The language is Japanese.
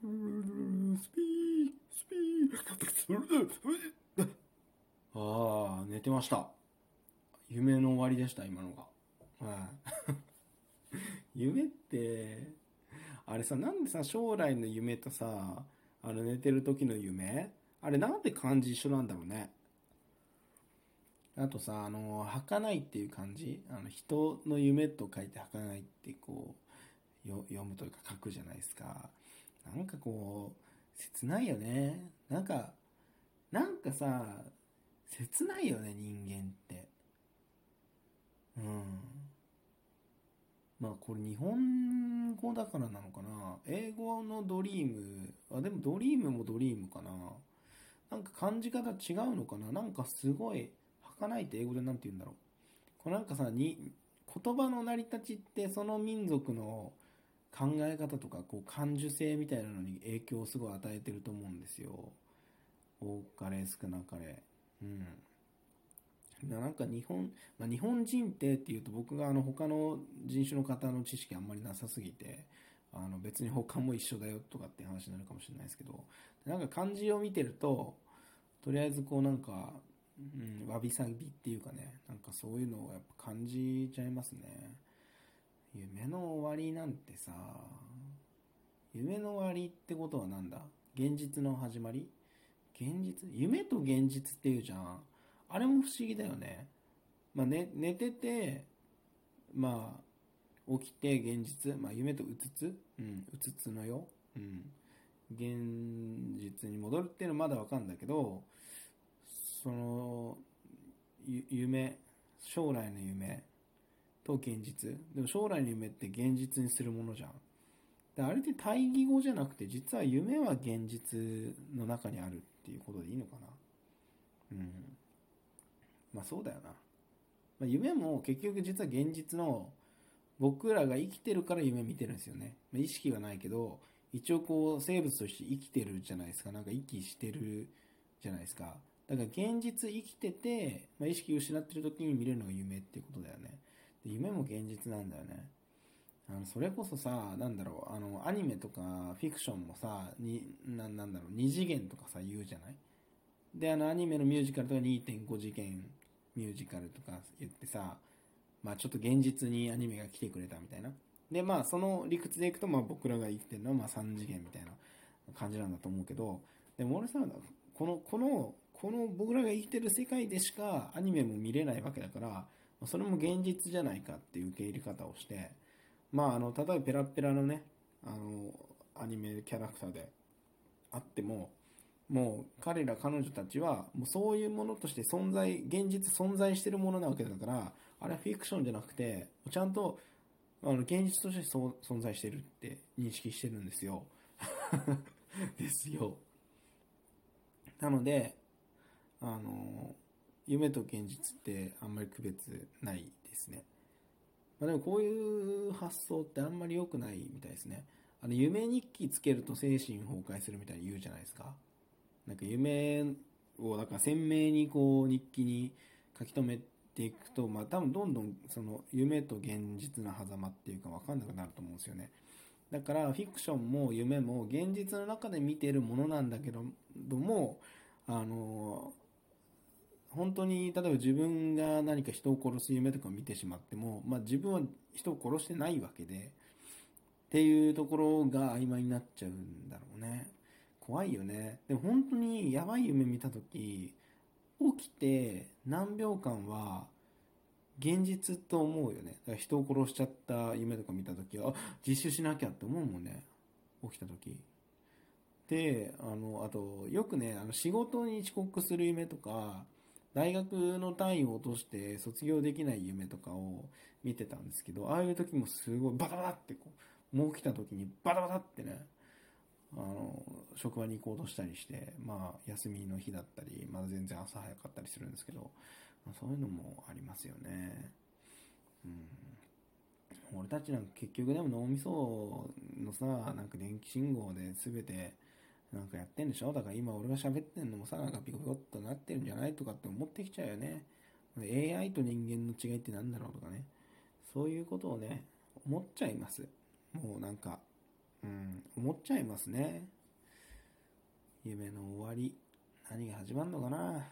スピー、スピー。ああ、寝てました。夢の終わりでした、今のが。はい。夢って、あれさ、なんでさ、将来の夢とさ、あの寝てる時の夢？あれなんで漢字一緒なんだろうね。あとさ、あの、儚いっていう漢字？あの、人の夢と書いて儚いってこう、読むというか書くじゃないですか。なんかこう、切ないよね。なんか、なんかさ、切ないよね、人間って。うん。まあこれ日本語だからなのかな。英語のドリーム、あ、でもドリームもドリームかな。なんか感じ方違うのかな。なんかすごい、儚いって英語でなんて言うんだろう。これなんかさ、に、言葉の成り立ちってその民族の考え方とか、こう感受性みたいなのに影響をすごい与えてると思うんですよ。多かれ少なかれ。うん。なんか日本、まあ、日本人ってっていうと僕があの他の人種の方の知識あんまりなさすぎて、あの別に他も一緒だよとかって話になるかもしれないですけど、なんか漢字を見てると、とりあえずこうなんか、うん、わびさびっていうかね、なんかそういうのをやっぱ感じちゃいますね。夢の終わりなんてさ、夢の終わりってことはなんだ？現実の始まり？現実？夢と現実っていうじゃん。あれも不思議だよね。まあ、寝寝てて、まあ、起きて現実、まあ、夢とうつつ、うん、うつつのよ、うん、現実に戻るっていうのはまだわかるんだけど、その、夢、将来の夢と現実。でも将来の夢って現実にするものじゃん。であれって対義語じゃなくて、実は夢は現実の中にあるっていうことでいいのかな。うん。まあそうだよな。まあ、夢も結局実は現実の僕らが生きてるから夢見てるんですよね。まあ、意識はないけど、一応こう生物として生きてるじゃないですか。なんか息してるじゃないですか。だから現実生きてて、まあ、意識失ってる時に見れるのが夢っていうことだよね。で夢も現実なんだよね。あのそれこそさ、なんだろう、あの、アニメとかフィクションもさ、に、ななんだろう、二次元とかさ、言うじゃない？で、あの、アニメのミュージカルとか2.5次元ミュージカルとか言ってさ、まあちょっと現実にアニメが来てくれたみたいな。で、まあその理屈でいくと、まあ僕らが生きてるのはまあ3次元みたいな感じなんだと思うけど、でも俺さ、この、この、この僕らが生きてる世界でしかアニメも見れないわけだから、それも現実じゃないかっていう受け入れ方をして、まああの、例えばペラペラのね、あの、アニメキャラクターであっても、もう彼ら彼女たちはもうそういうものとして存在現実存在してるものなわけだからあれはフィクションじゃなくてちゃんとあの現実として存在してるって認識してるんですよ。ですよ。なのであの夢と現実ってあんまり区別ないですね、まあ、でもこういう発想ってあんまり良くないみたいですね。あの夢日記つけると精神崩壊するみたいに言うじゃないですか。なんか夢をだから鮮明にこう日記に書き留めていくと、まあ多分どんどんその夢と現実の狭間っていうか分かんなくなると思うんですよね。だからフィクションも夢も現実の中で見てるものなんだけども、あの、本当に例えば自分が何か人を殺す夢とかを見てしまっても、まあ自分は人を殺してないわけで、っていうところが曖昧になっちゃうんだろうね。怖いよね。でも本当にやばい夢見たとき、起きて何秒間は現実と思うよね。だから人を殺しちゃった夢とか見たときは、あ、実習しなきゃって思うもんね。起きたとき。で、あの、あと、よくね、あの仕事に遅刻する夢とか、大学の単位を落として卒業できない夢とかを見てたんですけど、ああいう時もすごいバタバタってこう、もう起きた時にバタバタってね、あの、職場に行こうとしたりして、まあ、休みの日だったり、まだ全然朝早かったりするんですけど、まあ、そういうのもありますよね。うん。俺たちなんか結局でも脳みそのさ、なんか電気信号で全て、なんかやってんでしょ？だから今俺が喋ってんのもさ、なんかピコピコっとなってるんじゃないとかって思ってきちゃうよね。AI と人間の違いって何だろうとかね。そういうことをね、思っちゃいます。もうなんか、うん、思っちゃいますね。夢の終わり、何が始まるのかな。